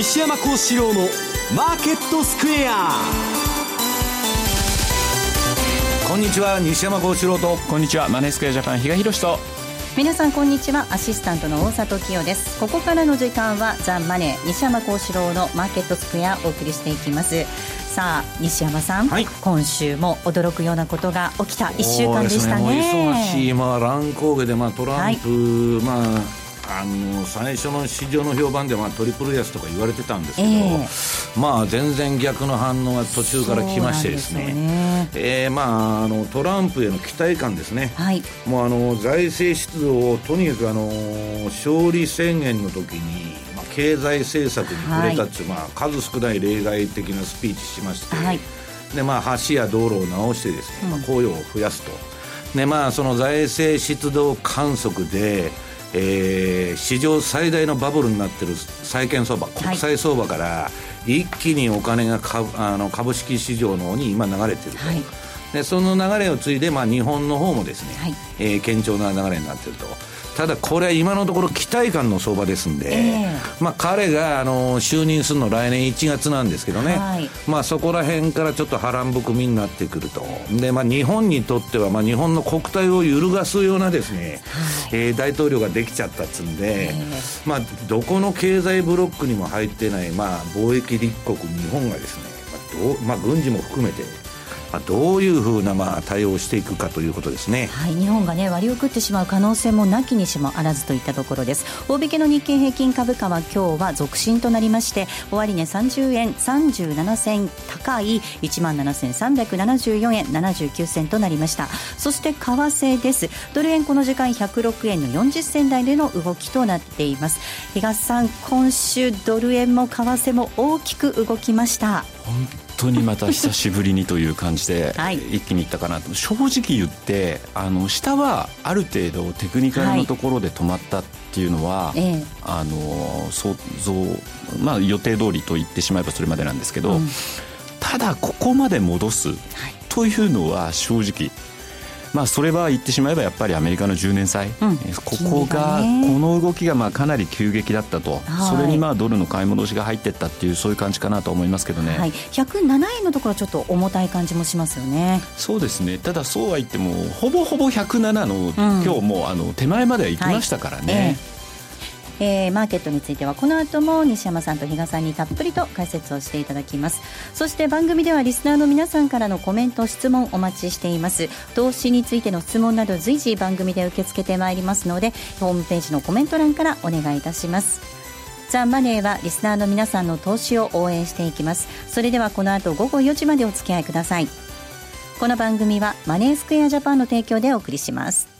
西山幸四郎のマーケットスクエア。こんにちは西山幸四郎と。こんにちはマネースクエアジャパン比嘉宏と。皆さんこんにちは。アシスタントの大里清です。ここからの時間はザ・マネー西山幸四郎のマーケットスクエアお送りしていきます。さあ西山さん、はい、今週も驚くようなことが起きた1週間でしたね。ね。忙しい、まあ、乱高下で、まあ、トランプ、はい、まああの最初の市場の評判ではトリプル安とか言われてたんですけど、えー、まあ全然逆の反応が途中から来ましてですね。で、ね、えー、まああのトランプへの期待感ですね、はい、もうあの財政出動をとにかくあの勝利宣言の時に、まあ、経済政策に触れたっていう、はい、まあ、数少ない例外的なスピーチしまして、はい、でまあ、橋や道路を直してですね、まあ、雇用を増やすと。でまあ、その財政出動観測でえー、史上最大のバブルになっている債券相場国際相場から一気にお金が株あの株式市場の方に今流れていると、はい、でその流れを継いで、まあ、日本の方もですね、はい、えー、堅調な流れになっていると。ただこれは今のところ期待感の相場ですんで、えー、まあ、彼があの就任するの来年1月なんですけどね、はい、まあ、そこら辺からちょっと波乱含みになってくると。で、まあ、日本にとっては、まあ、日本の国体を揺るがすようなですね、はい、えー、大統領ができちゃったっつうんで、えー、まあ、どこの経済ブロックにも入ってない、まあ、貿易立国日本がですね、まあどうまあ、軍事も含めてまあ、どういうふうなまあ対応をしていくかということですね、はい、日本が、ね、割り送ってしまう可能性もなきにしもあらずといったところです。大引けの日経平均株価は今日は続伸となりまして終値30円37銭高い1万7374円79銭となりました。そして為替です。ドル円この時間106円の40銭台での動きとなっています。東さん今週ドル円も為替も大きく動きました当にまた久しぶりにという感じで一気にいったかなと、正直言ってあの下はある程度テクニカルのところで止まったっていうのは、はい、あの想像、まあ、予定通りと言ってしまえばそれまでなんですけど、うん、ただここまで戻すというのは正直まあ、それは言ってしまえばやっぱりアメリカの10年債、うん、ここが、この動きがまあかなり急激だったと、はい、それにまあドルの買い戻しが入っていったっていうそういう感じかなと思いますけどね、はい、107円のところはちょっと重たい感じもしますよね。そうですね。ただそうは言ってもほぼほぼ107の、うん、今日もうあの手前までは行きましたからね。はい。えーえー、マーケットについてはこの後も西山さんと比嘉さんにたっぷりと解説をしていただきます。そして番組ではリスナーの皆さんからのコメント質問お待ちしています。投資についての質問など随時番組で受け付けてまいりますのでホームページのコメント欄からお願いいたします。ザ・マネーはリスナーの皆さんの投資を応援していきます。それではこの後午後4時までお付き合いください。この番組はマネースクエアジャパンの提供でお送りします。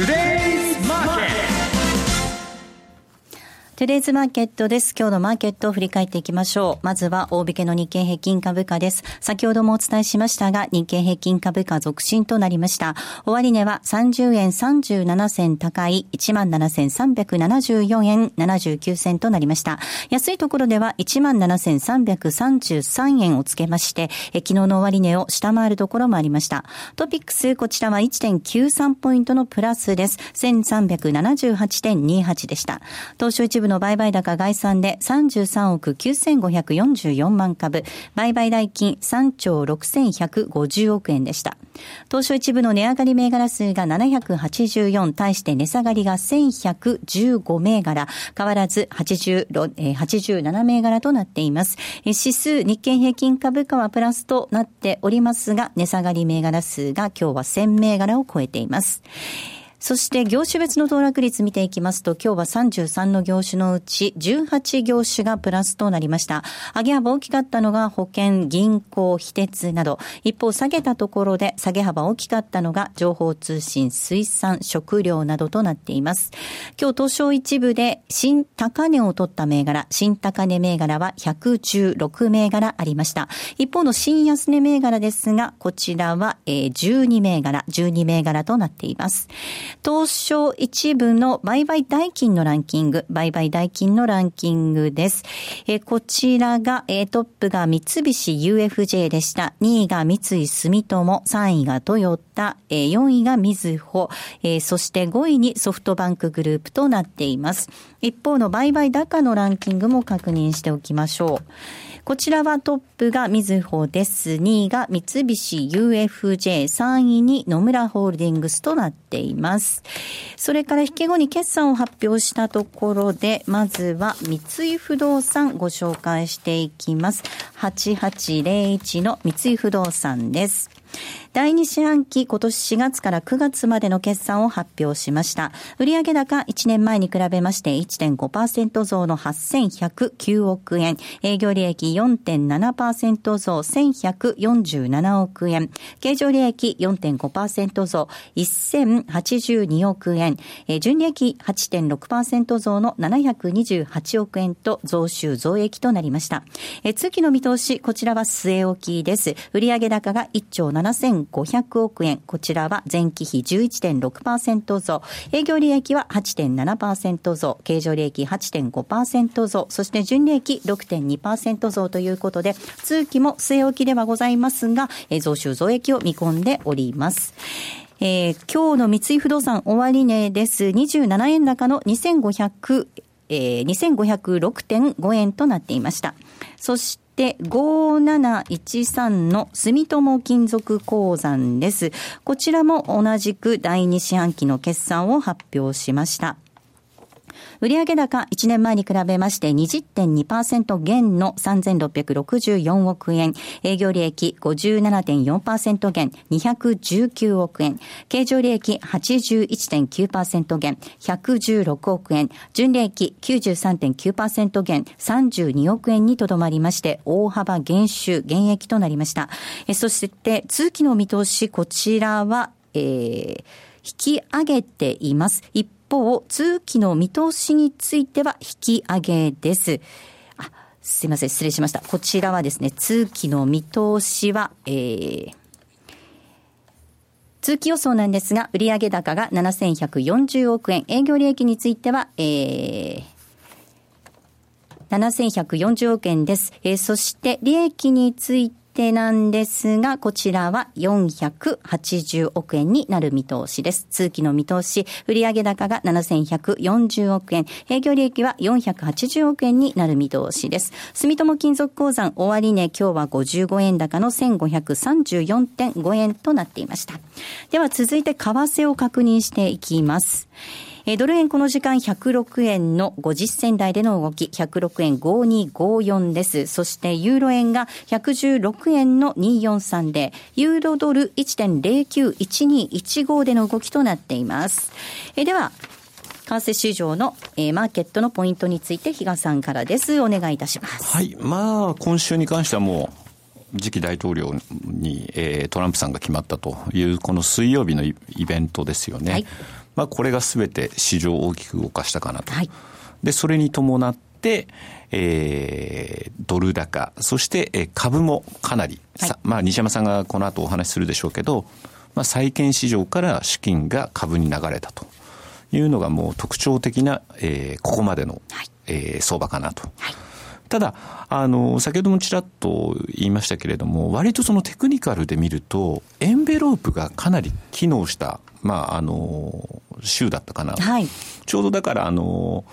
Today トゥデイズマーケットです。今日のマーケットを振り返っていきましょう。まずは大引けの日経平均株価です。先ほどもお伝えしましたが、日経平均株価続伸となりました。終値は30円37銭高い17,374円79銭となりました。安いところでは17,333円をつけまして、昨日の終値を下回るところもありました。トピックス、こちらは1.93ポイントのプラスです。1378.28でした。東証一部の売買高概算で33億9544万株、売買代金3兆6150億円でした。東証一部の値上がり銘柄数が784、対して値下がりが1115銘柄、変わらず80 87銘柄となっています。指数日経平均株価はプラスとなっておりますが、値下がり銘柄数が今日は1000銘柄を超えています。そして業種別の騰落率見ていきますと、今日は33の業種のうち18業種がプラスとなりました。上げ幅大きかったのが保険、銀行、非鉄など、一方下げたところで下げ幅大きかったのが情報通信、水産、食料などとなっています。今日東証一部で新高値を取った銘柄、新高値銘柄は116銘柄ありました。一方の新安値銘柄ですが、こちらは12銘柄、12銘柄となっています。東証一部の売買代金のランキング、売買代金のランキングです。えこちらが、えトップが三菱 UFJ でした。2位が三井住友、3位がトヨタ、え4位がみずほ、えそして5位にソフトバンクグループとなっています。一方の売買高のランキングも確認しておきましょう。こちらはトップがみずほです。2位が三菱 UFJ、3位に野村ホールディングスとなっています。それから引け後に決算を発表したところで、まずは三井不動産ご紹介していきます。8801の三井不動産です。第2四半期今年4月から9月までの決算を発表しました。売上高1年前に比べまして1.5%増の8109億円。営業利益4.7%増1147億円。経常利益4.5%増1082億円。純利益8.6%増の728億円と増収増益となりました。通期の見通し、こちらは据え置きです。売上高が1兆7500億円。こちらは前期比11.6%増。営業利益は8.7%増。経常利益8.5%増。そして純利益6.2%増ということで、通期も据え置きではございますが、増収増益を見込んでおります。えー、今日の三井不動産終値です。27円高の2500、えー、2506.5円となっていました。そして、て、5713の住友金属鉱山です。こちらも同じく第2四半期の決算を発表しました。売上高1年前に比べまして20.2%減の3664億円。営業利益57.4%減219億円。経常利益81.9%減116億円。純利益93.9%減32億円にとどまりまして、大幅減収、減益となりました。そして、通期の見通し、こちらは、えー、引き上げています。一方、通期の見通しについては引き上げです。あ、すいません、失礼しました。こちらはですね、通期の見通しは、えー、通期予想なんですが、売上高が7140億円、営業利益については、えー、7140億円です。えー、そして、利益について手なんですが、こちらは480億円になる見通しです。通期の見通し、売上高が7140億円、営業利益は480億円になる見通しです。住友金属鉱山終値、今日は55円高の1534.5円となっていました。では続いて為替を確認していきます。えー、ドル円この時間106円の50銭台での動き、106円5254です。そしてユーロ円が116円の243で、ユーロドル1.091215での動きとなっています。えー、では、為替市場の、えー、マーケットのポイントについて、比嘉さんからです。お願いいたします。はい。まあ、今週に関してはもう、次期大統領に、えー、トランプさんが決まったという、この水曜日のイベントですよね。はいまあ、これがすべて市場を大きく動かしたかなと。はい、で、それに伴って、えー、ドル高、そして、え株もかなり、はい、まあ、西山さんがこの後お話しするでしょうけど、まあ、債券市場から資金が株に流れたと。いうのがもう特徴的な、えー、ここまでの、はい、えー、相場かなと。はい。ただ、あの、先ほどもちらっと言いましたけれども、割とそのテクニカルで見ると、エンベロープがかなり機能したまあ、あの、週だったかな。はい。ちょうどだから、あの、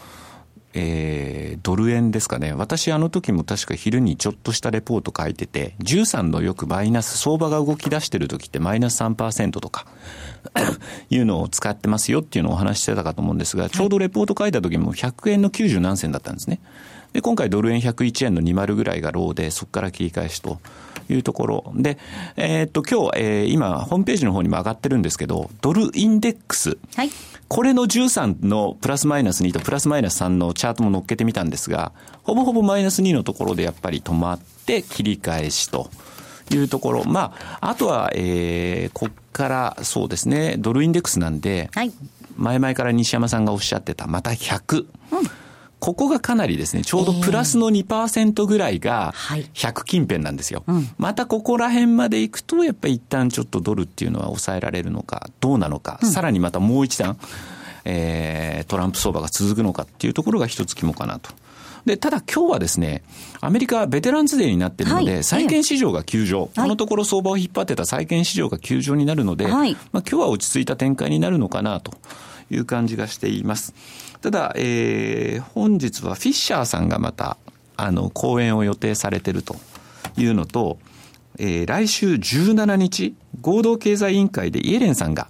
えー、ドル円ですかね。私あの時も確か昼にちょっとしたレポート書いてて、13のよくマイナス、相場が動き出してる時ってマイナス3%とか いうのを使ってますよっていうのをお話ししてたかと思うんですが、ちょうどレポート書いた時も100円の90何銭だったんですね。で、今回ドル円101円の20ぐらいがローで、そこから切り返しというところ。で、えー、っと、今日、えー、今、ホームページの方にも上がってるんですけど、ドルインデックス。はい。これの13のプラスマイナス2とプラスマイナス3のチャートも乗っけてみたんですが、ほぼほぼマイナス2のところでやっぱり止まって切り返しと。いうところ。まあ、あとは、えー、こっからそうですね、ドルインデックスなんで、はい、前々から西山さんがおっしゃってた、また100。うんここがかなりですね、ちょうどプラスの2%ぐらいが100近辺なんですよ。えーはい、またここら辺まで行くと、やっぱり一旦ちょっとドルっていうのは抑えられるのか、どうなのか、うん、さらにまたもう一段、えー、トランプ相場が続くのかっていうところが一つ肝かなと。で、ただ今日はですね、アメリカベテランズデーになってるので、はい、債券市場が休場、はい、このところ相場を引っ張ってた債券市場が休場になるので、はい、まあ今日は落ち着いた展開になるのかなという感じがしています。ただ、えー、本日はフィッシャーさんがまた、あの、講演を予定されてるというのと、えー、来週17日、合同経済委員会でイエレンさんが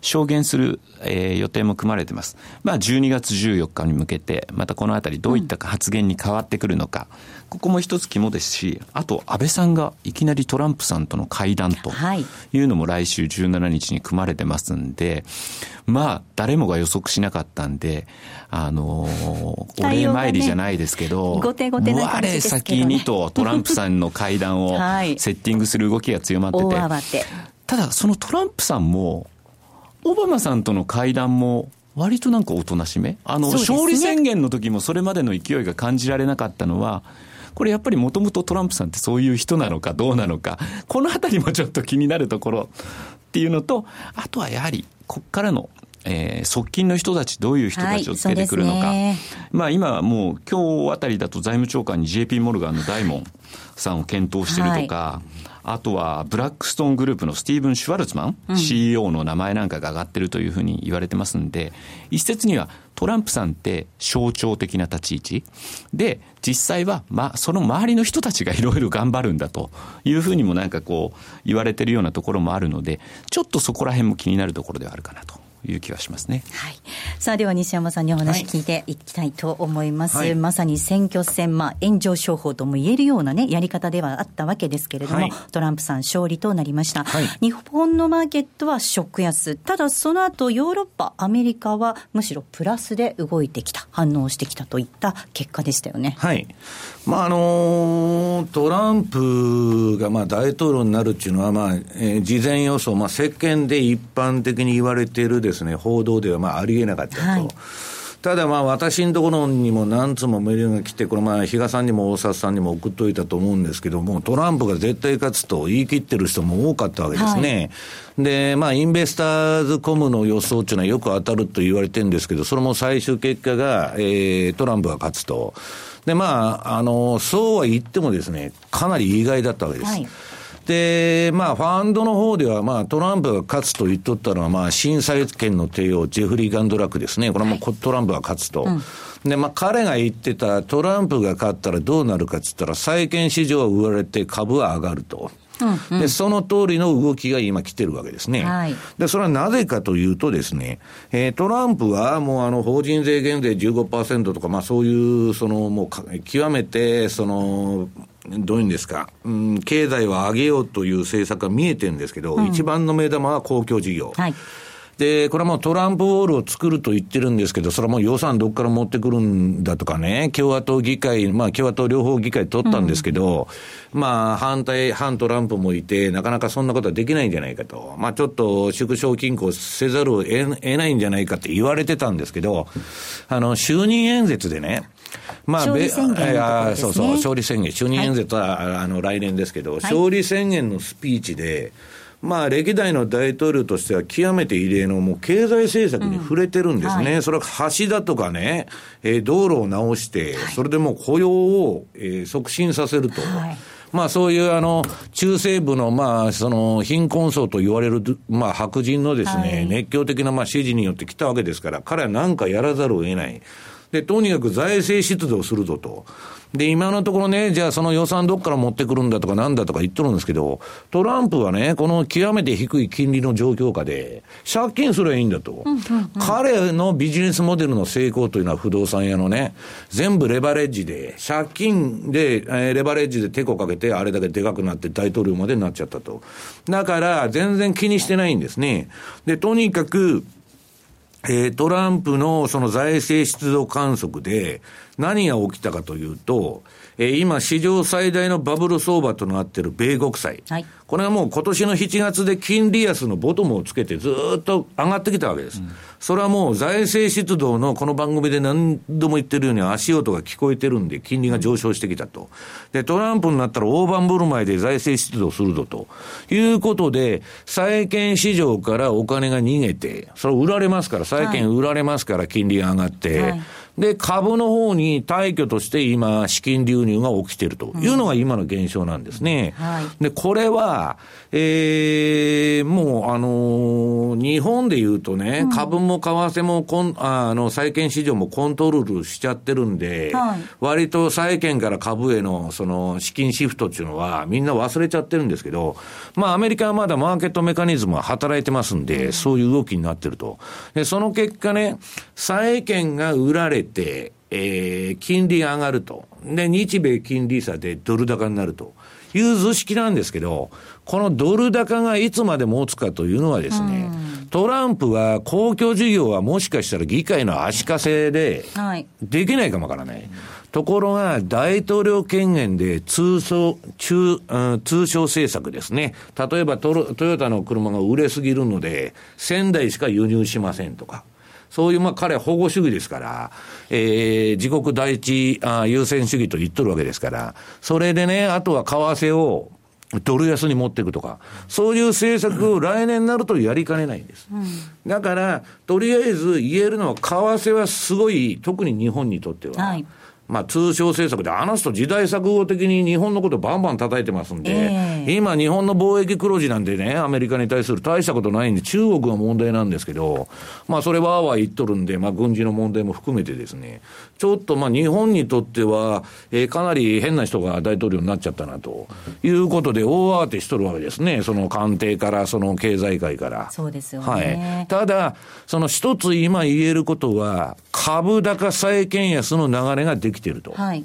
証言する、えー、予定も組まれてます。まあ、12月14日に向けて、またこのあたりどういった発言に変わってくるのか、うん、ここも一つ肝ですし、あと安倍さんがいきなりトランプさんとの会談とい。うのも来週17日に組まれてますんで、まあ、誰もが予測しなかったんで、あのー、お礼参りじゃないですけど、後手後手な感じですけど、ね、先にとトランプさんの会談を セッティングする動きが強まってて、ただそのトランプさんも、オバマさんとの会談も割となんかおとなしめ？あの、ね、勝利宣言の時もそれまでの勢いが感じられなかったのは、これやっぱりもともとトランプさんってそういう人なのかどうなのか、このあたりもちょっと気になるところっていうのと、あとはやはり、こっからのえー、側近の人たち、どういう人たちをつけてくるのか、はいね、まあ、今はもう、今日あたりだと財務長官に JP モルガンのダイモンさんを検討してるとか、はいあとはブラックストーングループのスティーブン・シュワルツマン、うん、CEO の名前なんかが上がってるというふうに言われてますんで、一説にはトランプさんって象徴的な立ち位置。で、実際は、ま、その周りの人たちがいろいろ頑張るんだというふうにもなんかこう言われてるようなところもあるので、ちょっとそこら辺も気になるところではあるかなと。いう気はしますね。はい。さあでは西山さんにお話聞いていきたいと思います。はい、まさに選挙戦、まあ炎上商法とも言えるようなね、やり方ではあったわけですけれども、はい、トランプさん勝利となりました、はい、日本のマーケットはショック安。ただその後ヨーロッパ、アメリカはむしろプラスで動いてきた、反応してきたといった結果でしたよね。はい。まああのトランプがまあ大統領になるっていうのは、まあ、えー、事前予想、まあ世間で一般的に言われているですね、報道ではまあありえなかったと。はいただまあ私のところにも何通もメールが来て、これまあ比嘉さんにも大札さんにも送っといたと思うんですけども、トランプが絶対勝つと言い切ってる人も多かったわけですね。はい、で、まあインベスターズコムの予想っていうのはよく当たると言われてるんですけど、それも最終結果が、えー、トランプが勝つと。で、まあ、あの、そうは言ってもですね、かなり意外だったわけです。はいで、まあ、ファンドの方では、まあ、トランプが勝つと言っとったのは、まあ、審査権の帝王、ジェフリー・ガンドラックですね。これもトランプが勝つと。うんで、まあ、彼が言ってたトランプが勝ったらどうなるかっつったら、債券市場は売られて株は上がると。うんうん、で、その通りの動きが今来てるわけですね。はい、で、それはなぜかというとですね、えー、トランプはもうあの、法人税減税15%とか、まあそういう、その、もう、極めて、その、どういうんですか、うん、経済を上げようという政策が見えてるんですけど、うん、一番の目玉は公共事業。はいで、これはもうトランプウォールを作ると言ってるんですけど、それはもう予算どっから持ってくるんだとかね、共和党議会、まあ共和党両方議会取ったんですけど、うん、まあ反対、反トランプもいて、なかなかそんなことはできないんじゃないかと。まあちょっと縮小均衡せざるを得ないんじゃないかって言われてたんですけど、あの、就任演説でね、まあ、勝利宣言、ね、そうそう、勝利宣言、就任演説は、はい、あの来年ですけど、はい、勝利宣言のスピーチで、まあ、歴代の大統領としては極めて異例のもう経済政策に触れてるんですね。うんはい、それは橋だとかね、えー、道路を直して、それでもう雇用を、えー、促進させると。はいまあそういうあの、中西部のまあその貧困層と言われるまあ白人のですね、熱狂的なまあ支持によって来たわけですから、彼は何かやらざるを得ない。で、とにかく財政出動するぞと。で、今のところね、じゃあその予算どっから持ってくるんだとかなんだとか言ってるんですけど、トランプはね、この極めて低い金利の状況下で、借金すればいいんだと。彼のビジネスモデルの成功というのは不動産屋のね、全部レバレッジで、借金で、えー、レバレッジでテコかけて、あれだけでかくなって大統領までになっちゃったと。だから、全然気にしてないんですね。で、とにかく、えー、トランプのその財政出動観測で何が起きたかというと、えー、今史上最大のバブル相場となっている米国債。はい、これはもう今年の7月で金利安のボトムをつけてずっと上がってきたわけです。うん、それはもう財政出動のこの番組で何度も言ってるように足音が聞こえてるんで金利が上昇してきたと。で、トランプになったら大盤振る舞いで財政出動するぞということで、債券市場からお金が逃げて、それ売られますから、債券売られますから金利が上がって、はいで、株の方に退去として今、資金流入が起きていると。いうのが今の現象なんですね。うんはい、で、これは、えー、もう、あのー、日本で言うとね、うん、株も為替もコン、あの、債券市場もコントロールしちゃってるんで、はい、割と債券から株への、その、資金シフトっていうのは、みんな忘れちゃってるんですけど、まあ、アメリカはまだマーケットメカニズムは働いてますんで、そういう動きになってると。で、その結果ね、債券が売られて、えー、金利が上がると。で、日米金利差でドル高になるという図式なんですけど、このドル高がいつまで持つかというのはですね、トランプは公共事業はもしかしたら議会の足かせで、できないかもわからない。はいところが、大統領権限で通商、中、通商政策ですね。例えばトトヨタの車が売れすぎるので、1000台しか輸入しませんとか。そういう、まあ、彼は保護主義ですから、えー、自国第一あ優先主義と言っとるわけですから、それでね、あとは為替を、ドル安に持っていくとか、そういう政策を来年になるとやりかねないんです。うん、だから、とりあえず言えるのは、為替はすごい、特に日本にとっては、はいまあ、通商政策で、あの人時代錯誤的に日本のことバンバン叩いてますんで、えー、今日本の貿易黒字なんでね、アメリカに対する大したことないんで、中国が問題なんですけど、まあ、それはあわ言っとるんで、まあ、軍事の問題も含めてですね、ちょっとまあ、日本にとっては、えー、かなり変な人が大統領になっちゃったなということで、大慌てしとるわけですね。その官邸から、その経済界から。そうですよね。はい。ただ、その一つ今言えることは、株高債券安の流れができていると。はい。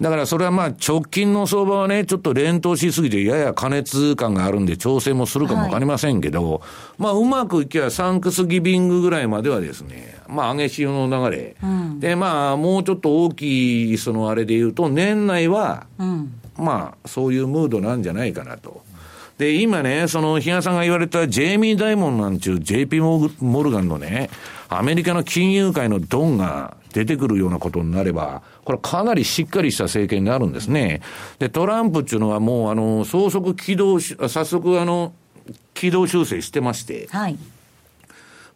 だからそれはまあ直近の相場はね、ちょっと連投しすぎてやや過熱感があるんで調整もするかもわかりませんけど、はい、まあうまくいけばサンクスギビングぐらいまではですね、まあ上げ潮の流れ、うん、でまあもうちょっと大きいそのあれで言うと年内は、うん、まあそういうムードなんじゃないかなと。で、今ね、その、比嘉さんが言われたジェイミー・ダイモンなんちゅう JP モルガンのね、アメリカの金融界のドンが出てくるようなことになれば、これかなりしっかりした政権になるんですね。で、トランプっていうのはもう、あの、早速起動し、早速あの、軌道修正してまして、はい。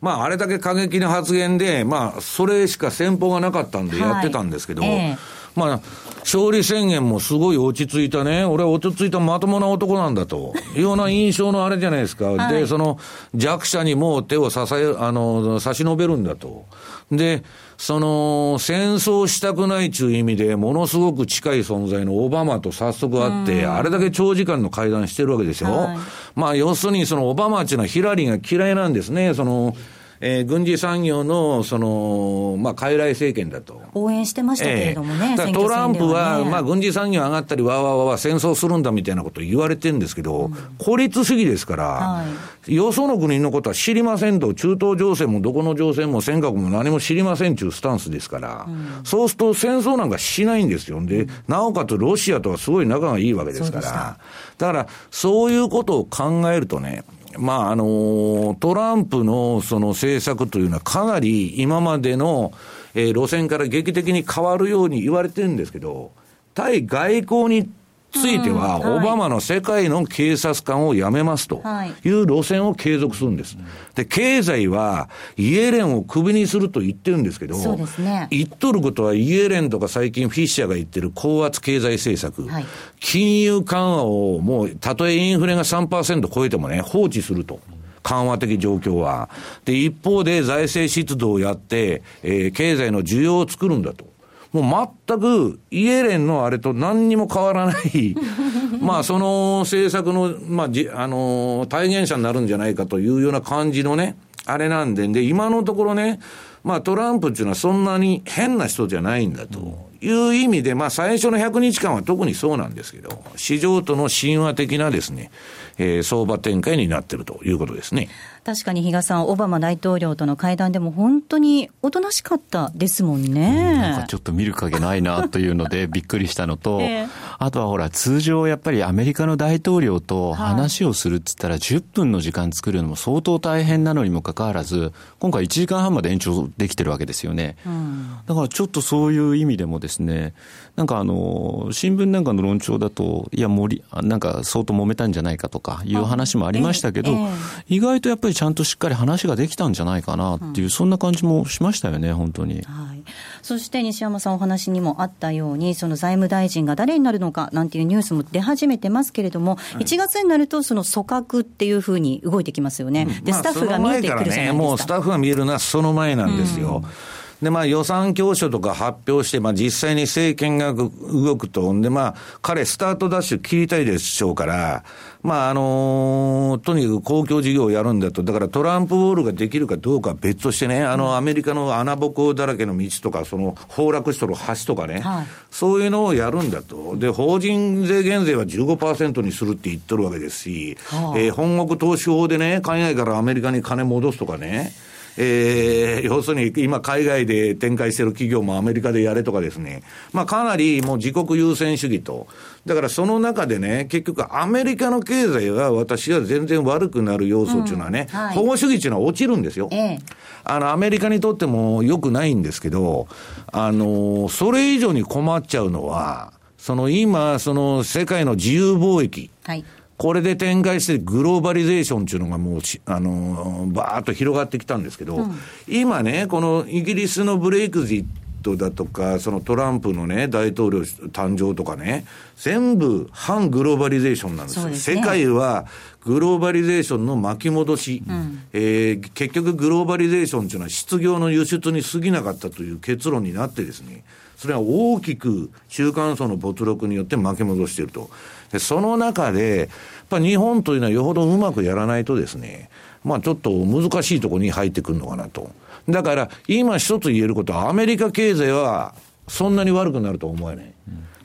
まあ、あれだけ過激な発言で、まあ、それしか先方がなかったんでやってたんですけど、はいえーまあ、勝利宣言もすごい落ち着いたね、俺は落ち着いたまともな男なんだというような印象のあれじゃないですか。はい、で、その弱者にも手を支え、あの、差し伸べるんだと。で、その、戦争したくないという意味で、ものすごく近い存在のオバマと早速会って、あれだけ長時間の会談してるわけですよ。はい、まあ、要するにそのオバマっていうのはヒラリーが嫌いなんですね。その、えー、軍事産業の、その、まあ、傀儡政権だと。応援してましたけれどもね。えー、トランプは、ね、まあ、軍事産業上がったり、わわわわ戦争するんだみたいなこと言われてるんですけど、うん、孤立主義ですから、はい、よその国のことは知りませんと、中東情勢もどこの情勢も尖閣も何も知りませんというスタンスですから、うん、そうすると戦争なんかしないんですよ。で、なおかつロシアとはすごい仲がいいわけですから、だから、そういうことを考えるとね、まあ、あの、トランプのその政策というのはかなり今までの、えー、路線から劇的に変わるように言われてるんですけど、対外交については、オバマの世界の警察官を辞めますという路線を継続するんです。で、経済はイエレンをクビにすると言ってるんですけど、そうですね、言っとることはイエレンとか最近フィッシャーが言ってる高圧経済政策、はい、金融緩和をもう、たとえインフレが3%超えてもね、放置すると。緩和的状況は。で、一方で財政出動をやって、えー、経済の需要を作るんだと。もう全くイエレンのあれと何にも変わらない まあその政策の、まあじ、あの体現者になるんじゃないかというような感じのね、あれなんで、で、今のところね、まあトランプっていうのはそんなに変な人じゃないんだという意味で、まあ最初の100日間は特にそうなんですけど、市場との神話的なですね、えー、相場展開になっているということですね。確かに比嘉さん、オバマ大統領との会談でも本当におとなしかったですもんね。なんかちょっと見る影ないなというので びっくりしたのと、えー、あとはほら、通常やっぱりアメリカの大統領と話をするっつったら10分の時間作るのも相当大変なのにもかかわらず、今回1時間半まで延長できてるわけですよね。うん、だからちょっとそういう意味でもですね、なんかあの、新聞なんかの論調だと、いや、森、なんか相当揉めたんじゃないかとかいう話もありましたけど、えーえー、意外とやっぱりちゃんとしっかり話ができたんじゃないかなっていう、うん、そんな感じもしましたよね、本当に。はい、そして西山さん、お話にもあったように、その財務大臣が誰になるのかなんていうニュースも出始めてますけれども、はい、1月になると、その組閣っていうふうに動いてきますよね、でスタッフが見えてくるじゃないですか。ね、もうスタッフが見えるのはその前なんですよ。うんで、まあ予算教書とか発表して、まあ実際に政権が動くと。んで、まあ彼スタートダッシュ切りたいでしょうから、まああのー、とにかく公共事業をやるんだと。だからトランプウォールができるかどうかは別としてね、あのアメリカの穴ぼこだらけの道とか、その崩落しとる橋とかね、はい、そういうのをやるんだと。で、法人税減税は15%にするって言っとるわけですし、はあ、えー、本国投資法でね、海外からアメリカに金戻すとかね、えー、要するに今海外で展開している企業もアメリカでやれとかですね、まあかなりもう自国優先主義と、だからその中でね、結局アメリカの経済は私は全然悪くなる要素っていうのはね、うんはい、保護主義っていうのは落ちるんですよ。ええ、あの、アメリカにとっても良くないんですけど、あの、それ以上に困っちゃうのは、その今、その世界の自由貿易。はいこれで展開してグローバリゼーションっていうのがもうあの、バーッと広がってきたんですけど、うん、今ね、このイギリスのブレイクジットだとか、そのトランプのね、大統領誕生とかね、全部反グローバリゼーションなんですよ。すね、世界はグローバリゼーションの巻き戻し、うん、えー、結局グローバリゼーションっていうのは失業の輸出に過ぎなかったという結論になってですね、それは大きく中間層の没落によって巻き戻していると。で、その中で、やっぱ日本というのはよほどうまくやらないとですね、まあちょっと難しいところに入ってくるのかなと。だから、今一つ言えることは、アメリカ経済はそんなに悪くなると思えない。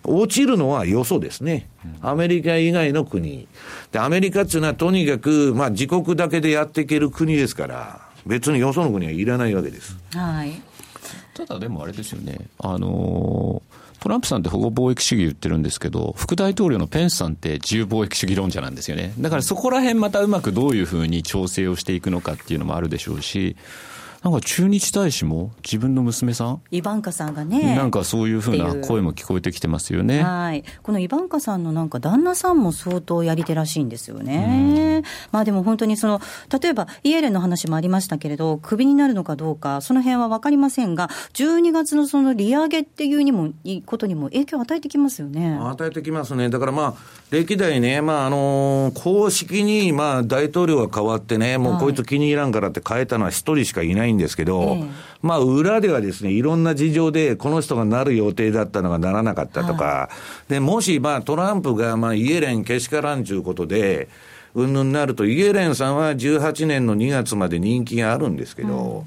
落ちるのはよそですね。アメリカ以外の国。で、アメリカっていうのはとにかく、まあ自国だけでやっていける国ですから、別によその国はいらないわけです。はい。ただでもあれですよね。あのートランプさんって保護貿易主義言ってるんですけど、副大統領のペンスさんって自由貿易主義論者なんですよね。だからそこら辺またうまくどういうふうに調整をしていくのかっていうのもあるでしょうし、なんか駐日大使も自分の娘さん？イバンカさんがね。なんかそういうふうな声も聞こえてきてますよね。はい。このイバンカさんのなんか旦那さんも相当やり手らしいんですよね。まあでも本当にその、例えばイエレンの話もありましたけれど、クビになるのかどうか、その辺はわかりませんが、12月のその利上げっていうにも、いいことにも影響を与えてきますよね。与えてきますね。だからまあ、歴代ね、まああのー、公式にまあ大統領が変わってね、もうこいつ気に入らんからって変えたのは一人しかいないんですけど、ええ、まあ裏ではですね、いろんな事情でこの人がなる予定だったのがならなかったとか、はい、で、もしまあトランプがまあイエレンけしからんちゅうことで、うんぬんなると、イエレンさんは18年の2月まで人気があるんですけど、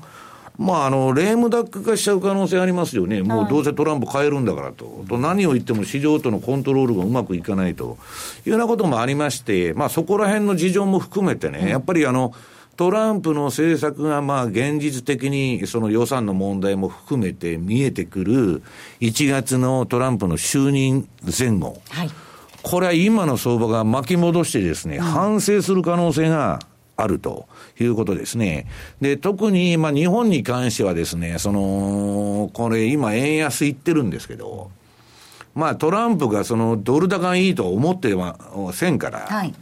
うん、まあ、あの、レームダック化しちゃう可能性ありますよね。もうどうせトランプ変えるんだからと。と何を言っても市場とのコントロールがうまくいかないというようなこともありまして、まあそこら辺の事情も含めてね、やっぱりあの、トランプの政策がまあ現実的にその予算の問題も含めて見えてくる1月のトランプの就任前後。はい、これは今の相場が巻き戻してですね、反省する可能性があるということですね。で、特に、まあ、日本に関してはですね、その、これ今円安いってるんですけど、まあ、トランプがそのドル高がいいとは思ってませんから、はい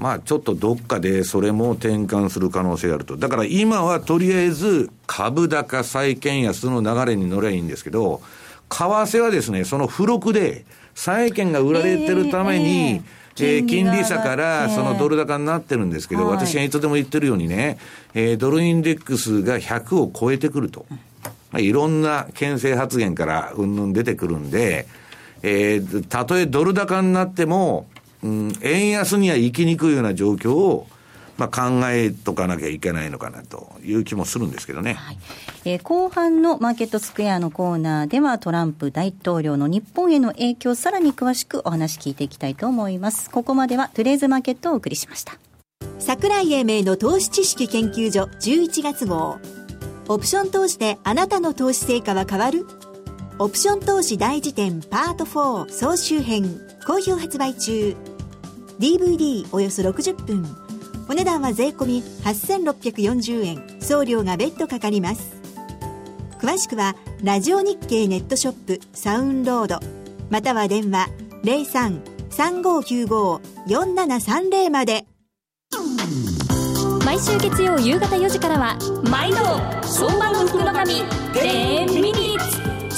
まあちょっとどっかでそれも転換する可能性があると。だから今はとりあえず株高債券安の流れに乗ればいいんですけど、為替はですね、その付録で債券が売られてるために、金利,、えー、金利差からそのドル高になってるんですけど、はい、私がいつでも言ってるようにね、えー、ドルインデックスが100を超えてくると。まあ、いろんな牽制発言からうんぬん出てくるんで、えー、たとえドル高になっても、うん、円安には行きにくいような状況を、まあ、考えとかなきゃいけないのかなという気もするんですけどね、はい、えー、後半のマーケットスクエアのコーナーではトランプ大統領の日本への影響さらに詳しくお話聞いていきたいと思います。ここまではトゥレーズマーケットをお送りしました。桜井英明の投資知識研究所11月号。オプション投資であなたの投資成果は変わる？オプション投資大辞典パート4総集編好評発売中。DVD およそ60分。お値段は税込8640円。送料が別途かかります。詳しくはラジオ日経ネットショップサウンロード。または電話03-3595-4730まで。毎週月曜夕方4時からは毎度相場の福の神10ミニ。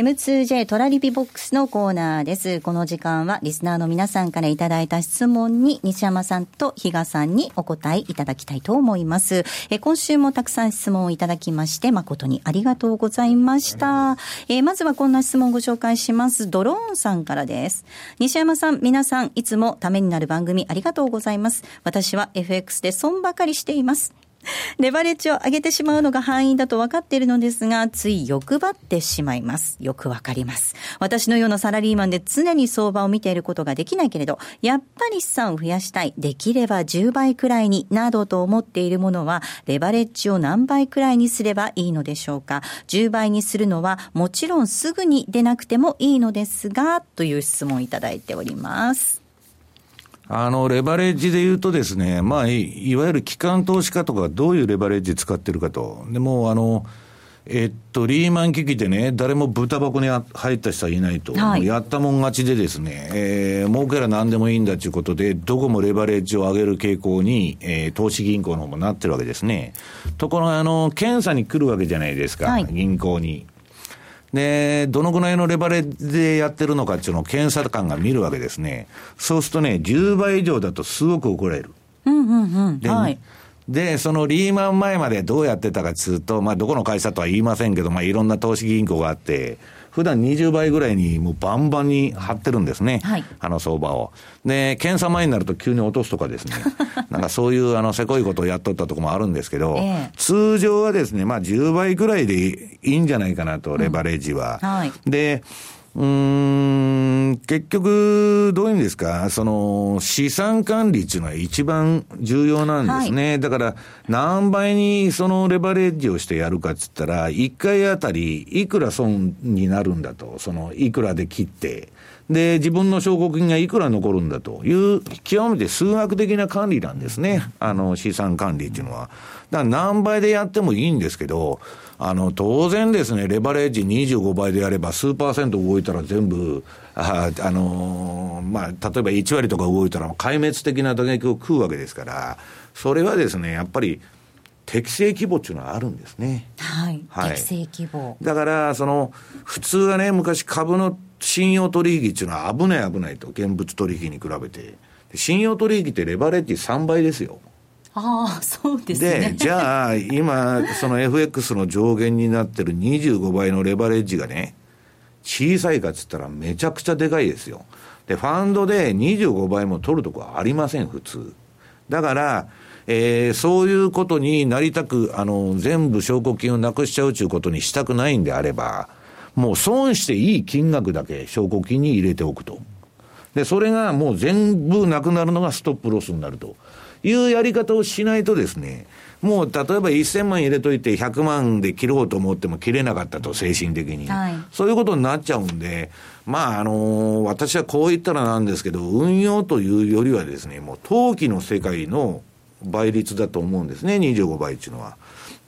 M2J トラリピボックスのコーナーです。この時間はリスナーの皆さんからいただいた質問に西山さんと比嘉さんにお答えいただきたいと思います。え今週もたくさん質問をいただきまして誠にありがとうございました。えまずはこんな質問をご紹介します。ドローンさんからです。西山さん、皆さんいつもためになる番組ありがとうございます。私は FX で損ばかりしています。レバレッジを上げてしまうのが範囲だと分かっているのですが、つい欲張ってしまいます。よくわかります。私のようなサラリーマンで常に相場を見ていることができないけれど、やっぱり資産を増やしたい、できれば10倍くらいに、などと思っているものは、レバレッジを何倍くらいにすればいいのでしょうか。10倍にするのは、もちろんすぐに出なくてもいいのですが、という質問をいただいております。あの、レバレッジで言うとですね、まあ、いわゆる機関投資家とかどういうレバレッジ使ってるかと。でも、あの、えっと、リーマン危機でね、誰も豚箱に入った人はいないと、はい、やったもん勝ちでですね、えー、儲けら何でもいいんだということで、どこもレバレッジを上げる傾向に、えー、投資銀行の方もなってるわけですね。ところが、あの、検査に来るわけじゃないですか、はい、銀行に。で、どのぐらいのレバレッジでやってるのかっていうのを検査官が見るわけですね。そうするとね、10倍以上だと数億怒られる。うんうんうん。で、はい、で、そのリーマン前までどうやってたかっつうと、まあ、どこの会社とは言いませんけど、まあ、いろんな投資銀行があって、普段20倍ぐらいにもうバンバンに張ってるんですね。はい、あの相場を。で、検査前になると急に落とすとかですね。なんかそういうあのせこいことをやっとったとこもあるんですけど、えー、通常はですね、まあ10倍ぐらいでいいんじゃないかなと、レバレッジは。うんはい、で、うん、結局、どういうんですか、その、資産管理っていうのは一番重要なんですね。はい、だから、何倍にそのレバレッジをしてやるかっつったら、1回あたりいくら損になるんだと、その、いくらで切って、で、自分の証拠金がいくら残るんだという、極めて数学的な管理なんですね。あの、資産管理っていうのは。だから何倍でやってもいいんですけど、あの、当然ですね、レバレッジ25倍でやれば、数パーセント動いたら全部、あ、あのー、まあ、例えば1割とか動いたら、壊滅的な打撃を食うわけですから、それはですね、やっぱり、適正規模っていうのはあるんですね。はい。はい、適正規模。だから、その、普通はね、昔株の信用取引っていうのは危ない危ないと、現物取引に比べて。信用取引ってレバレッジ3倍ですよ。ああ、そうですね。で、じゃあ、今、その FX の上限になってる25倍のレバレッジがね、小さいかっつったらめちゃくちゃでかいですよ。で、ファンドで25倍も取るとこはありません、普通。だから、えー、そういうことになりたく、あの、全部証拠金をなくしちゃうということにしたくないんであれば、もう損していい金額だけ証拠金に入れておくと。で、それがもう全部なくなるのがストップロスになるというやり方をしないとですね、もう例えば1000万入れといて100万で切ろうと思っても切れなかったと、精神的に。はい、そういうことになっちゃうんで、まあ、あのー、私はこう言ったらなんですけど、運用というよりはですね、もう投機の世界の倍率だと思うんですね、25倍っていうのは。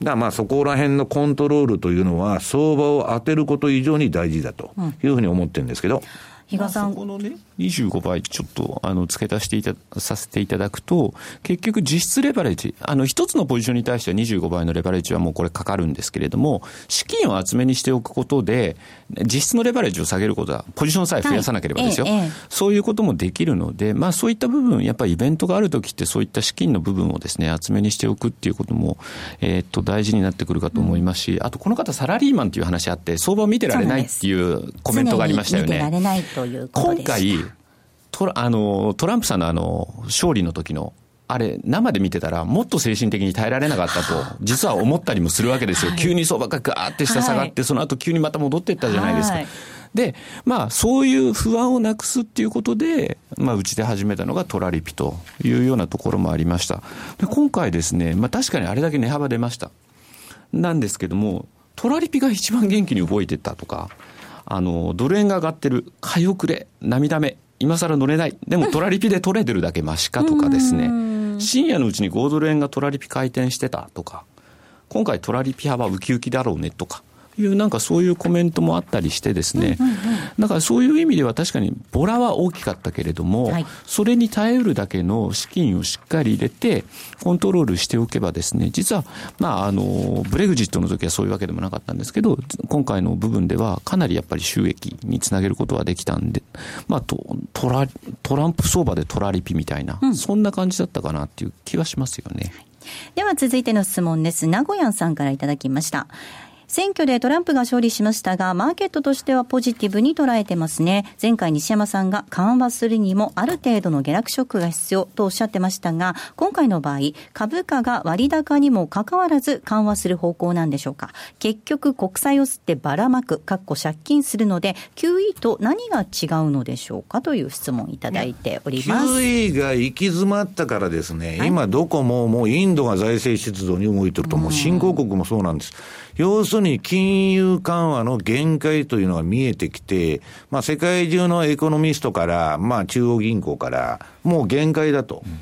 だからまあそこら辺のコントロールというのは、相場を当てること以上に大事だというふうに思ってるんですけど。うん比嘉さん。このね、25倍ちょっと、あの、付け足していた、させていただくと、結局実質レバレッジ、あの、一つのポジションに対しては25倍のレバレッジはもうこれかかるんですけれども、資金を厚めにしておくことで、実質のレバレッジを下げることは、ポジションさえ増やさなければですよ。はいええ、そういうこともできるので、まあそういった部分、やっぱりイベントがあるときってそういった資金の部分をですね、厚めにしておくっていうことも、えー、っと、大事になってくるかと思いますし、うん、あとこの方サラリーマンっていう話あって、相場を見てられないっていうコメントがありましたよね。ということ。今回トラあのトランプさんのあの勝利の時のあれ、生で見てたら、もっと精神的に耐えられなかったと、実は思ったりもするわけですよ。はい、急に相場がガーって下下がって、はい、その後急にまた戻っていったじゃないですか。はい、で、まあ、そういう不安をなくすっていうことで、まあ、うちで始めたのがトラリピというようなところもありました。で、今回ですね、まあ、確かにあれだけ値幅出ました。なんですけども、トラリピが一番元気に動いてたとか、あの、ドル円が上がってる、買い遅れ、涙目、今更乗れない。でもトラリピで取れてるだけマシかとかですね。深夜のうちに5ドル円がトラリピ回転してたとか、今回トラリピ幅ウキウキだろうねとか、いうなんかそういうコメントもあったりしてですね、だからそういう意味では確かにボラは大きかったけれども、はい、それに耐えうるだけの資金をしっかり入れてコントロールしておけばですね、実は、まあ、あの、ブレグジットの時はそういうわけでもなかったんですけど、今回の部分ではかなりやっぱり収益につなげることができたんで、まあ、トトラトランプ相場でトラリピみたいな、うん、そんな感じだったかなっていう気はしますよね。では続いての質問です。名古屋さんからいただきました。選挙でトランプが勝利しましたが、マーケットとしてはポジティブに捉えてますね。前回西山さんが緩和するにもある程度の下落ショックが必要とおっしゃってましたが、今回の場合、株価が割高にもかかわらず緩和する方向なんでしょうか。結局国債を吸ってばらまく、かっこ借金するので、QE と何が違うのでしょうかという質問いただいております。QE が行き詰まったからですね、はい、今どこももうインドが財政出動に動いてると、もう新興国もそうなんです。要するに金融緩和の限界というのが見えてきて、まあ世界中のエコノミストから、まあ中央銀行から、もう限界だと。うん、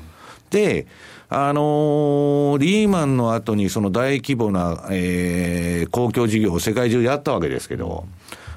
で、あのー、リーマンの後にその大規模な、えー、公共事業を世界中やったわけですけど、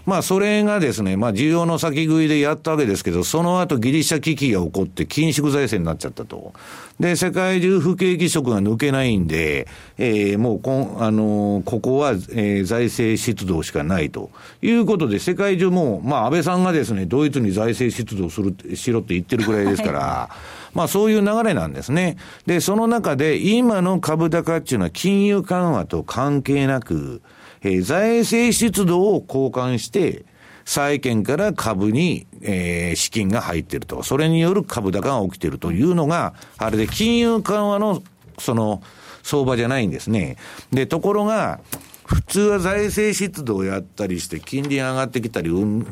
まあ、それがですね、まあ、需要の先食いでやったわけですけど、その後ギリシャ危機が起こって緊縮財政になっちゃったと。で、世界中不景気色が抜けないんで、えー、もうこん、あのー、ここは、えー、財政出動しかないということで、世界中も、まあ、安倍さんがですね、ドイツに財政出動する、しろって言ってるくらいですから、まあそういう流れなんですね。で、その中で今の株高っていうのは金融緩和と関係なく、えー、財政出動を交換して、債券から株に、えー、資金が入っていると。それによる株高が起きているというのが、あれで金融緩和の、その、相場じゃないんですね。で、ところが、普通は財政出動をやったりして、金利上がってきたり、うん、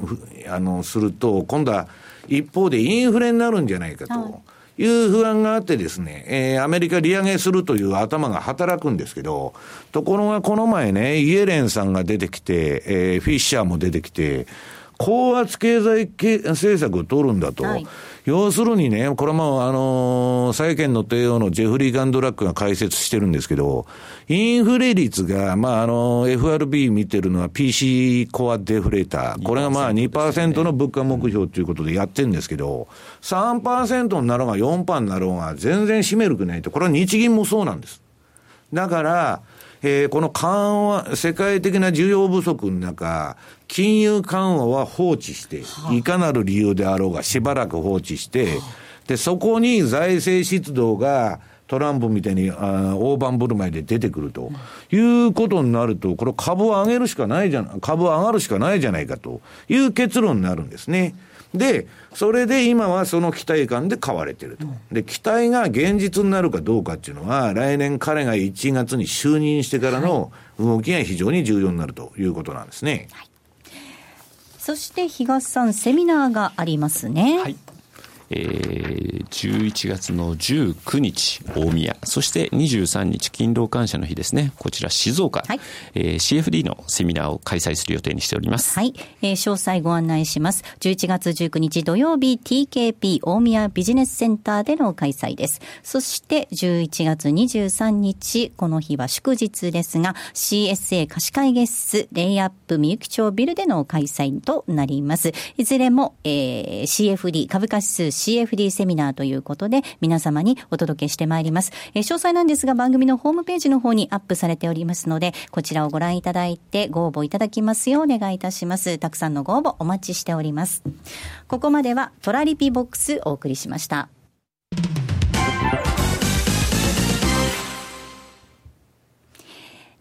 あの、すると、今度は一方でインフレになるんじゃないかと。いう不安があってですね、えー、アメリカ利上げするという頭が働くんですけど、ところがこの前ね、イエレンさんが出てきて、えー、フィッシャーも出てきて、高圧経済政策を取るんだと。はい、要するにね、これはもう、あのー、債券の帝王のジェフリー・ガンドラックが解説してるんですけど、インフレ率が、まあ、あのー、FRB 見てるのは PC コアデフレーター。これがまあ2%の物価目標ということでやってるんですけど、3%になろうが4%になろうが全然占めるくないと。これは日銀もそうなんです。だから、えー、この緩和、世界的な需要不足の中、金融緩和は放置して、いかなる理由であろうがしばらく放置して、で、そこに財政出動が、トランプみたいにあ大盤振る舞いで出てくるということになると、これ株を上げるしかないじゃん、株上がるしかないじゃないかという結論になるんですね。で、それで今はその期待感で買われてると。で、期待が現実になるかどうかっていうのは、来年彼が1月に就任してからの動きが非常に重要になるということなんですね。はい、そして、東さん、セミナーがありますね。はい。えー、11月の19日、大宮、そして23日、勤労感謝の日ですね、こちら静岡、はいえー、CFD のセミナーを開催する予定にしております。はい、えー、詳細ご案内します。11月19日土曜日、TKP 大宮ビジネスセンターでの開催です。そして11月23日、この日は祝日ですが、CSA 貸し会議室レイアップみゆき町ビルでの開催となります。いずれも、えー、CFD 株価指数 CFD セミナーということで、皆様にお届けしてまいります。えー、詳細なんですが、番組のホームページの方にアップされておりますので、こちらをご覧いただいて、ご応募いただきますようお願いいたします。たくさんのご応募お待ちしております。ここまでは、トラリピボックスお送りしました。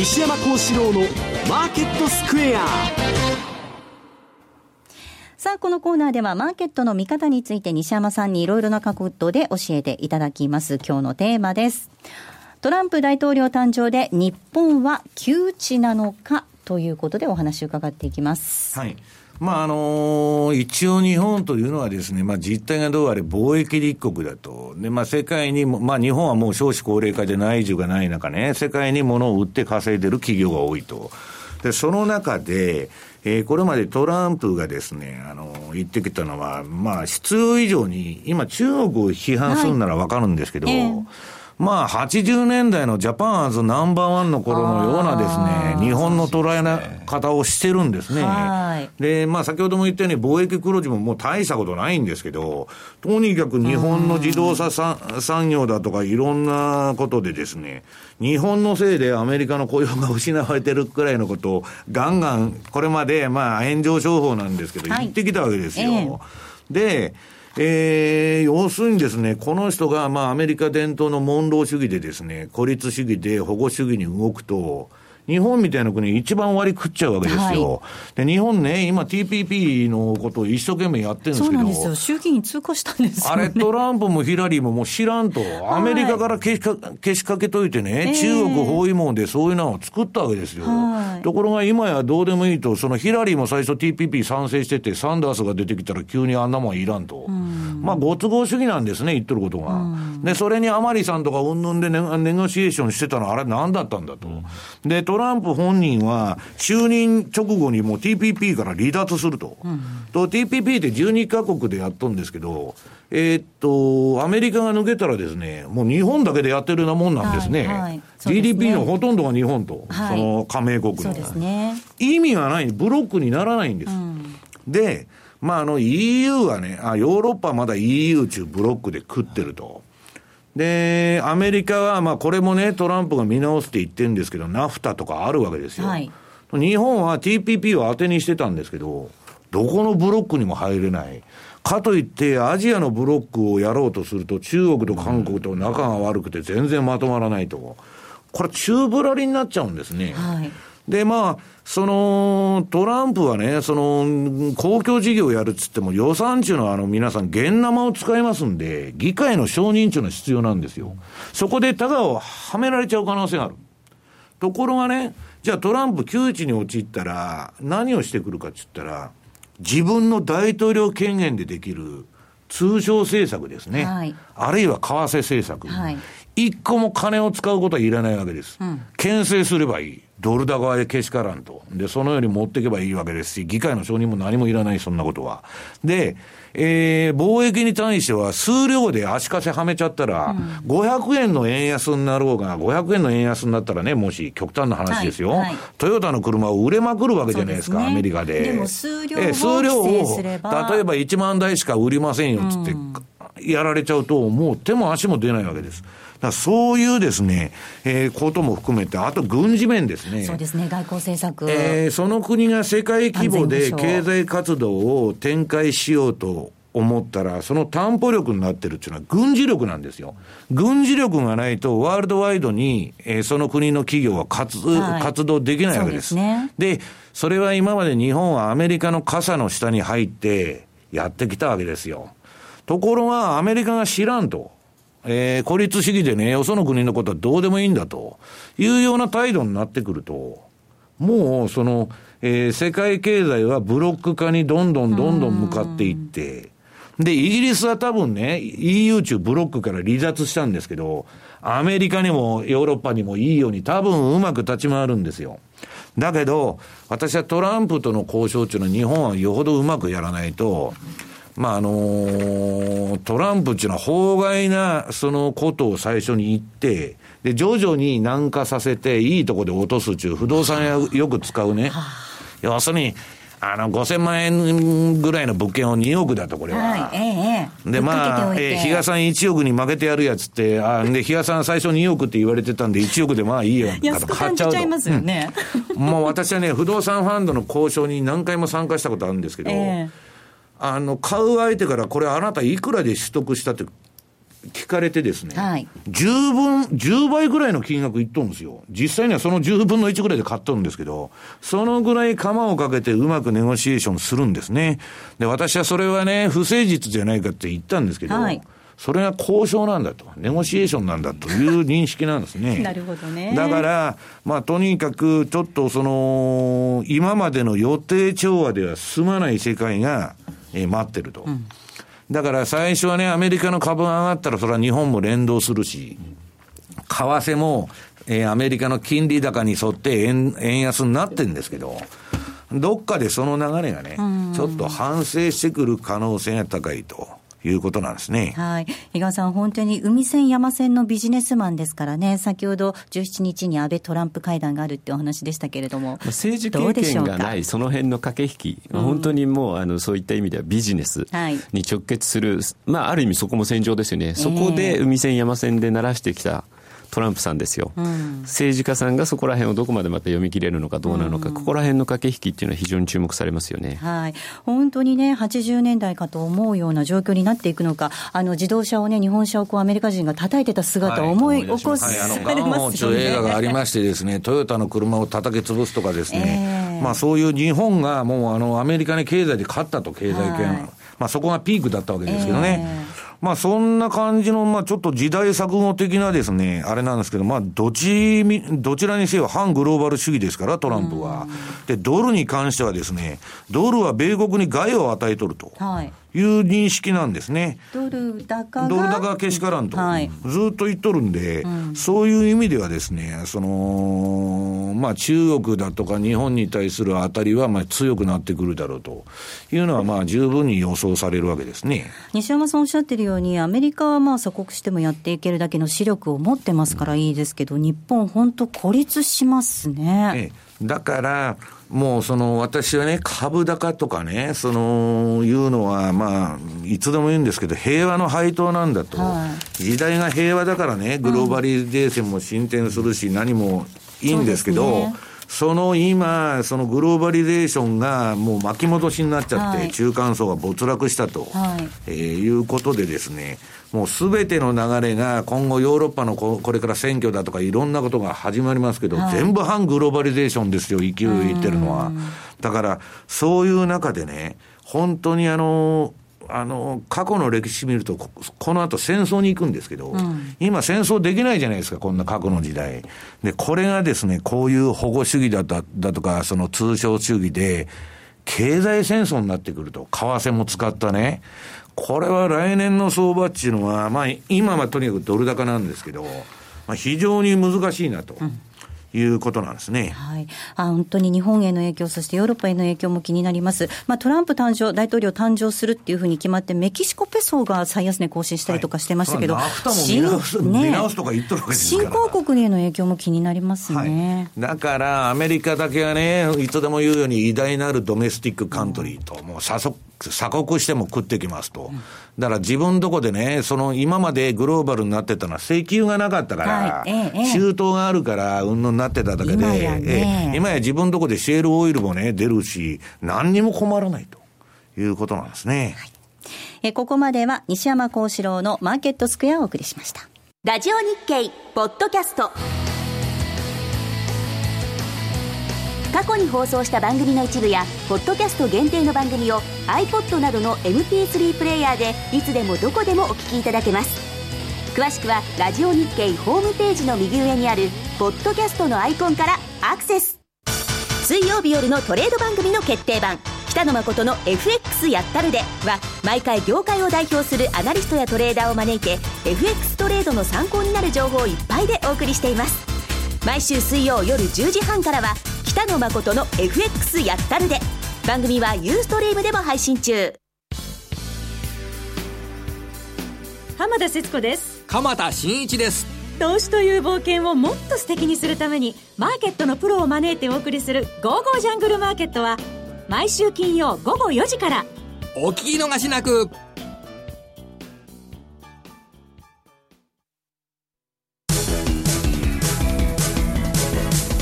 西山幸四郎のマーケットスクエアさあ、このコーナーではマーケットの見方について西山さんにいろいろな角度で教えていただきます。今日のテーマです。トランプ大統領誕生で日本は窮地なのかということでお話を伺っていきます。はい。まああの一応日本というのはですね、まあ実態がどうあれ貿易立国だと。で、まあ世界にも、まあ日本はもう少子高齢化で内需がない中ね、世界に物を売って稼いでる企業が多いと。で、その中で、えー、これまでトランプがですね、あの、言ってきたのは、まあ必要以上に、今中国を批判するならわかるんですけど、はいえーまあ、80年代のジャパンアズナンバーワンの頃のようなですね、日本の捉え方をしてるんですね。で、まあ、先ほども言ったように貿易黒字ももう大したことないんですけど、とにかく日本の自動車産業だとかいろんなことでですね、日本のせいでアメリカの雇用が失われてるくらいのことをガンガン、これまでまあ炎上商法なんですけど、言ってきたわけですよ。はいえー、で、えー、要するにですね、この人が、まあ、アメリカ伝統のモンロー主義でですね、孤立主義で保護主義に動くと、日本みたいな国一番割り食っちゃうわけですよ。はい、で、日本ね、今 TPP のことを一生懸命やってるんですけど。そうなんですよ。衆議院通過したんですよ、ね、あれ、トランプもヒラリーももう知らんと。アメリカから消しか消しかけといてね、中国包囲網でそういうのを作ったわけですよ。ところが今やどうでもいいと、そのヒラリーも最初 TPP 賛成してて、サンダースが出てきたら急にあんなもんいらんと。まあ、ご都合主義なんですね、言ってることが。で、それに甘利さんとかうんぬんでネネゴシエーションしてたのはあれ何だったんだと。で、トランプ本人は、就任直後にもう TPP から離脱すると。うん、と、TPP って12カ国でやっとんですけど、えー、っと、アメリカが抜けたらですね、もう日本だけでやってるようなもんなんですね。はいはい、GDP のほとんどが日本と、はい、その加盟国の。ね、意味がない、ブロックにならないんです。うん、で、まあ、あの EU はね、あ、ヨーロッパはまだ EU 中ブロックで食ってると。で、アメリカは、まあこれもね、トランプが見直すって言ってるんですけど、ナフタとかあるわけですよ。はい、日本は TPP を当てにしてたんですけど、どこのブロックにも入れない。かといって、アジアのブロックをやろうとすると、中国と韓国と仲が悪くて全然まとまらないと。これ、中ぶらりになっちゃうんですね。はい、で、まあ、その、トランプはね、その、公共事業をやるっつっても予算中のあの皆さん、現生を使いますんで、議会の承認中の必要なんですよ。そこでタガをはめられちゃう可能性がある。ところがね、じゃあトランプ窮地に陥ったら、何をしてくるかって言ったら、自分の大統領権限でできる通商政策ですね。はい、あるいは為替政策。はい、一個も金を使うことはいらないわけです。うん、牽制すればいい。ドル高でけしからんと。で、そのように持っていけばいいわけですし、議会の承認も何もいらない、そんなことは。で、えー、貿易に対しては数量で足かせはめちゃったら、うん、500円の円安になろうが、500円の円安になったらね、もし極端な話ですよ、はいはい、トヨタの車を売れまくるわけじゃないですか、すね、アメリカで。でも数量を、えー、数量を、例えば1万台しか売りませんよっつって、やられちゃうと、もう手も足も出ないわけです。だそういうですね、えー、ことも含めて、あと軍事面ですね。そうですね、外交政策。えー、その国が世界規模で経済活動を展開しようと思ったら、その担保力になってるっていうのは軍事力なんですよ。軍事力がないと、ワールドワイドに、えー、その国の企業は活はい、活動できないわけです。ね、で、それは今まで日本はアメリカの傘の下に入ってやってきたわけですよ。ところが、アメリカが知らんと。えー、孤立主義でね、よその国のことはどうでもいいんだというような態度になってくると、もうその、えー、世界経済はブロック化にどんどんどんどん向かっていって、で、イギリスは多分ね、EU 中ブロックから離脱したんですけど、アメリカにもヨーロッパにもいいように多分うまく立ち回るんですよ。だけど、私はトランプとの交渉っていうの日本はよほどうまくやらないと、まあ、あのー、トランプっていうのは法外なそのことを最初に言って、で、徐々に軟化させて、いいとこで落とすっていう不動産屋よく使うね。要するに、あの、5000万円ぐらいの物件を2億だと、これは。はい、ええ。で、まあ、ええ、比嘉さん1億に負けてやるやつって、あで、比嘉さん最初2億って言われてたんで、1億でまあいいよ、と買っちゃうと。いますよね。うん、もう私はね、不動産ファンドの交渉に何回も参加したことあるんですけど、ええあの、買う相手から、これあなたいくらで取得したって聞かれてですね、はい、十分、10倍ぐらいの金額いっとるんですよ。実際にはその10分の1ぐらいで買っとるんですけど、そのぐらい釜をかけてうまくネゴシエーションするんですね。で、私はそれはね、不誠実じゃないかって言ったんですけど、はいそれが交渉なんだと、ネゴシエーションなんだという認識なんですね。なるほどね。だから、まあ、とにかく、ちょっとその、今までの予定調和では進まない世界が、えー、待ってると。うん、だから最初はね、アメリカの株が上がったら、それは日本も連動するし、為替も、えー、アメリカの金利高に沿って円円安になってるんですけど、どっかでその流れがね、ちょっと反省してくる可能性が高いと。いうことなんですね。はい。比嘉さん、本当に海線山線のビジネスマンですからね、先ほど17日に安倍トランプ会談があるってお話でしたけれども。政治経験がない、その辺の駆け引き、うん、本当にもう、あの、そういった意味ではビジネスに直結する、はい、まあ、ある意味そこも戦場ですよね。そこで海線山線で鳴らしてきた。トランプさんですよ、うん、政治家さんがそこら辺をどこまでまた読み切れるのかどうなのか、うん、ここら辺の駆け引きっていうのは非常に注目されますよね、はい、本当にね、80年代かと思うような状況になっていくのか、あの自動車をね、日本車をこうアメリカ人が叩いてた姿を思い起こされますよね、はい、映画がありましてですね、トヨタの車を叩き潰すとかですね、えー、まあ、そういう日本がもうあのアメリカに経済で勝ったと、経済圏、はい、まあ、そこがピークだったわけですけどね。えーまあそんな感じの、まあちょっと時代錯誤的なですね、あれなんですけど、まあどち、どちらにせよ反グローバル主義ですから、トランプは。で、ドルに関してはですね、ドルは米国に害を与えとると。はいいう認識なんですね。ドル高ドル高けしからんと、はい、ずっと言っとるんで、うん、そういう意味ではですね、その、まあ中国だとか日本に対する当たりはまあ強くなってくるだろうというのはまあ十分に予想されるわけですね。西山さんおっしゃってるように、アメリカはまあ鎖国してもやっていけるだけの視力を持ってますからいいですけど、うん、日本本当孤立しますね。ええだから、もうその私はね、株高とかね、その、いうのは、まあ、いつでも言うんですけど、平和の配当なんだと。はい、時代が平和だからね、グローバリゼーションも進展するし、何もいいんですけど、その今、そのグローバリゼーションがもう巻き戻しになっちゃって、中間層が没落したと、はい、えー、いうことでですね、もうすべての流れが今後ヨーロッパのこれから選挙だとかいろんなことが始まりますけど、はい、全部反グローバリゼーションですよ、勢い言ってるのは。だから、そういう中でね、本当にあの、あの、過去の歴史見ると、この後戦争に行くんですけど、うん、今戦争できないじゃないですか、こんな過去の時代。で、これがですね、こういう保護主義だだだとか、その通商主義で、経済戦争になってくると、為替も使ったね。これは来年の相場っていうのは、まあ、今はとにかくドル高なんですけど、まあ、非常に難しいなと。うんいうことなんですね。はい。あ本当に日本への影響、そしてヨーロッパへの影響も気になります。まあ、トランプ誕生、大統領誕生するっていうふうに決まって、メキシコペソが最安値更新したりとかしてましたけど、はい、新見直すとか言っとるわけです新興国への影響も気になりますね、はい、だから、アメリカだけはね、いつでも言うように偉大なるドメスティックカントリーと、もう鎖国しても食ってきますと。だから自分どこでね、その今までグローバルになってたのは石油がなかったから、はいええ、中東があるから、うんぬんなってただけで、今や,、ね、今や自分どこでシェールオイルもね、出るし、何にも困らないということなんですね。はい、えここまでは西山幸四郎のマーケットスクエアをお送りしました。ラジオ日経ポッドキャスト過去に放送した番組の一部やポッドキャスト限定の番組を iPod などの MP3 プレイヤーでいつでもどこでもお聞きいただけます。詳しくはラジオ日経ホームページの右上にあるポッドキャストのアイコンからアクセス。水曜日夜のトレード番組の決定版。北野誠の FX やったるで。は毎回業界を代表するアナリストやトレーダーを招いて FX トレードの参考になる情報いっぱいでお送りしています。毎週水曜夜10時半からは北野誠の FX やったるで。番組はユーストリームでも配信中。浜田節子です。鎌田新一です。投資という冒険をもっと素敵にするためにマーケットのプロを招いてお送りする「ゴーゴージャングルマーケット」は毎週金曜午後4時から。お聞き逃しなく。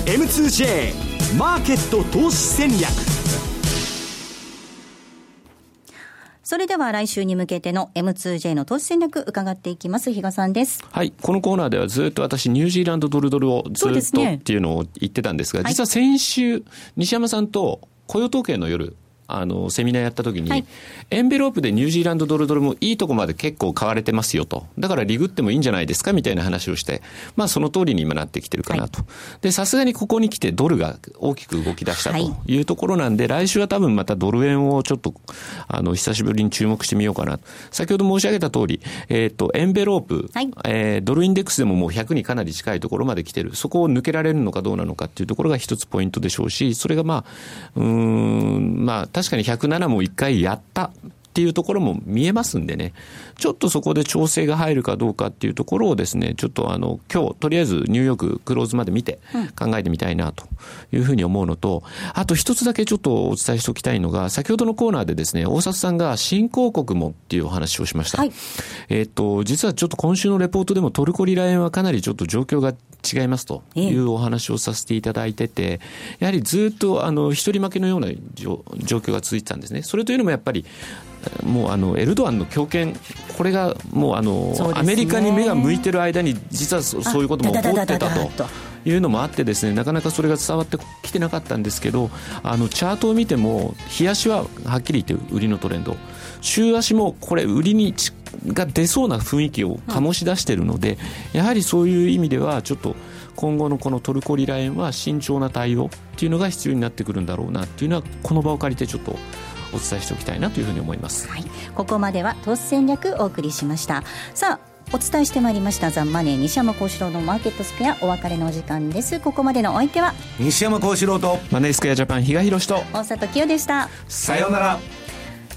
M2J マーケット投資戦略それでは来週に向けての M2J の投資戦略伺っていきます。比嘉さんです。はい。このコーナーではずっと私ニュージーランドドルドルをずっとっていうのを言ってたんですが、すね、実は先週、西山さんと雇用統計の夜、あの、セミナーやった時に、はい、エンベロープでニュージーランドドルドルもいいとこまで結構買われてますよと。だからリグってもいいんじゃないですかみたいな話をして、まあその通りに今なってきてるかなと。はい、で、さすがにここに来てドルが大きく動き出したというところなんで、はい、来週は多分またドル円をちょっと、あの、久しぶりに注目してみようかな。先ほど申し上げた通り、えっ、ー、と、エンベロープ、はい、えー、ドルインデックスでももう100にかなり近いところまで来てる。そこを抜けられるのかどうなのかっていうところが一つポイントでしょうし、それがまあ、うん、まあ確かに107もも一回やったっていうところも見えますんでね、ちょっとそこで調整が入るかどうかっていうところをですね、ちょっとあの、今日、とりあえずニューヨーククローズまで見て考えてみたいなというふうに思うのと、あと一つだけちょっとお伝えしておきたいのが、先ほどのコーナーでですね、大里さんが新興国もっていうお話をしました。はい、えっ、と、実はちょっと今週のレポートでもトルコリラ円はかなりちょっと状況が違いますというお話をさせていただいてて、やはりずっとあの一人負けのような状況が続いてたんですね。それというのもやっぱりもうあのエルドアンの強権、これがもうあの、ね、アメリカに目が向いてる間に、実はそういうことも起こってたと。いうのもあってですねなかなかそれが伝わってきてなかったんですけどあのチャートを見ても日足ははっきり言って売りのトレンド週足もこれ売りにが出そうな雰囲気を醸し出しているので、やはりそういう意味ではちょっと今後のこのトルコリラ円は慎重な対応っていうのが必要になってくるんだろうなっていうのはこの場を借りてちょっとお伝えしておきたいなというふうに思います、はい、ここまでは投資戦略お送りしました。さあお伝えしてまいりました。ザンマネー西山幸四郎のマーケットスクエアお別れのお時間です。ここまでのお相手は西山幸四郎とマネースクエアジャパン比嘉宏と大里清でした。さようなら